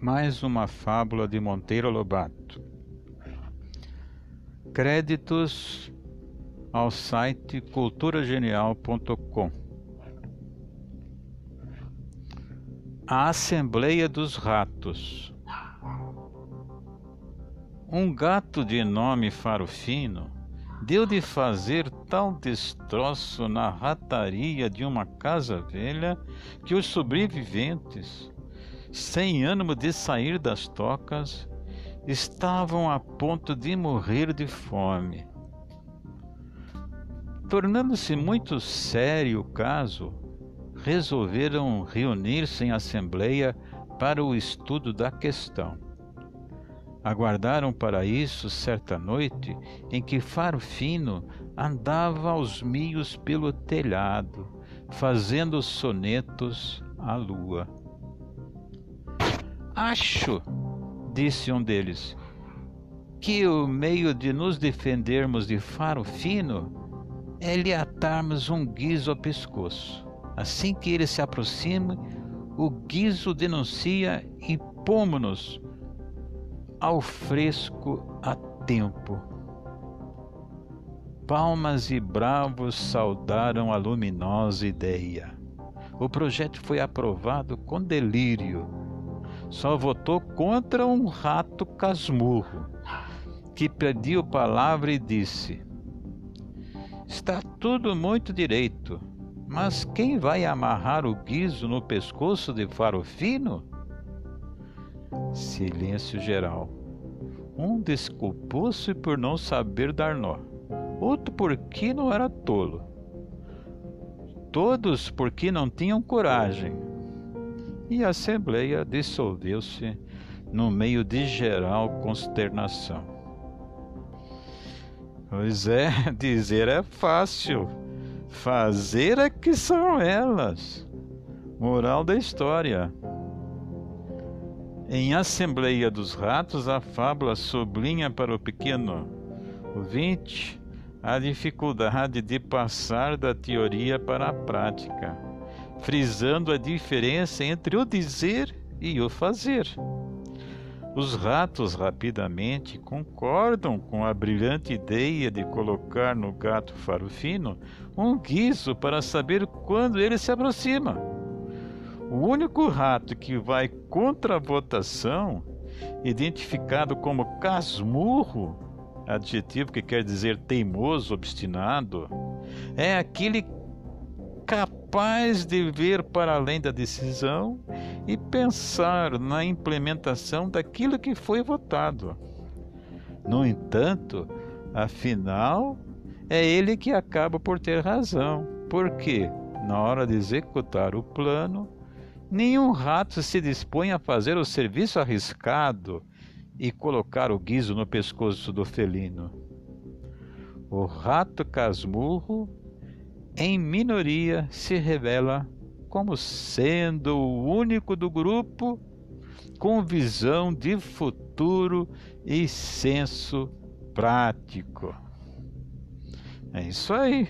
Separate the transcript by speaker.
Speaker 1: mais uma fábula de Monteiro Lobato. Créditos ao site culturagenial.com. A Assembleia dos Ratos. Um gato de nome Farofino deu de fazer tal destroço na rataria de uma casa velha que os sobreviventes sem ânimo de sair das tocas, estavam a ponto de morrer de fome. Tornando-se muito sério o caso, resolveram reunir-se em assembleia para o estudo da questão. Aguardaram para isso certa noite em que Faro Fino andava aos mios pelo telhado, fazendo sonetos à lua. Acho, disse um deles, que o meio de nos defendermos de faro fino é lhe atarmos um guiso ao pescoço. Assim que ele se aproxime, o guiso denuncia e pomos-nos ao fresco a tempo. Palmas e bravos saudaram a luminosa ideia. O projeto foi aprovado com delírio só votou contra um rato casmurro, que pediu palavra e disse: Está tudo muito direito, mas quem vai amarrar o guiso no pescoço de Farofino? Silêncio geral. Um desculpou-se por não saber dar nó, outro porque não era tolo. Todos porque não tinham coragem, e a assembleia dissolveu-se no meio de geral consternação. Pois é, dizer é fácil, fazer é que são elas. Moral da história. Em Assembleia dos Ratos, a fábula sublinha para o pequeno ouvinte a dificuldade de passar da teoria para a prática frisando a diferença entre o dizer e o fazer. Os ratos rapidamente concordam com a brilhante ideia de colocar no gato farofino um guiso para saber quando ele se aproxima. O único rato que vai contra a votação, identificado como casmurro, adjetivo que quer dizer teimoso, obstinado, é aquele capaz de ver para além da decisão e pensar na implementação daquilo que foi votado. No entanto, afinal, é ele que acaba por ter razão, porque, na hora de executar o plano, nenhum rato se dispõe a fazer o serviço arriscado e colocar o guiso no pescoço do felino. O rato casmurro em minoria, se revela como sendo o único do grupo com visão de futuro e senso prático. É isso aí.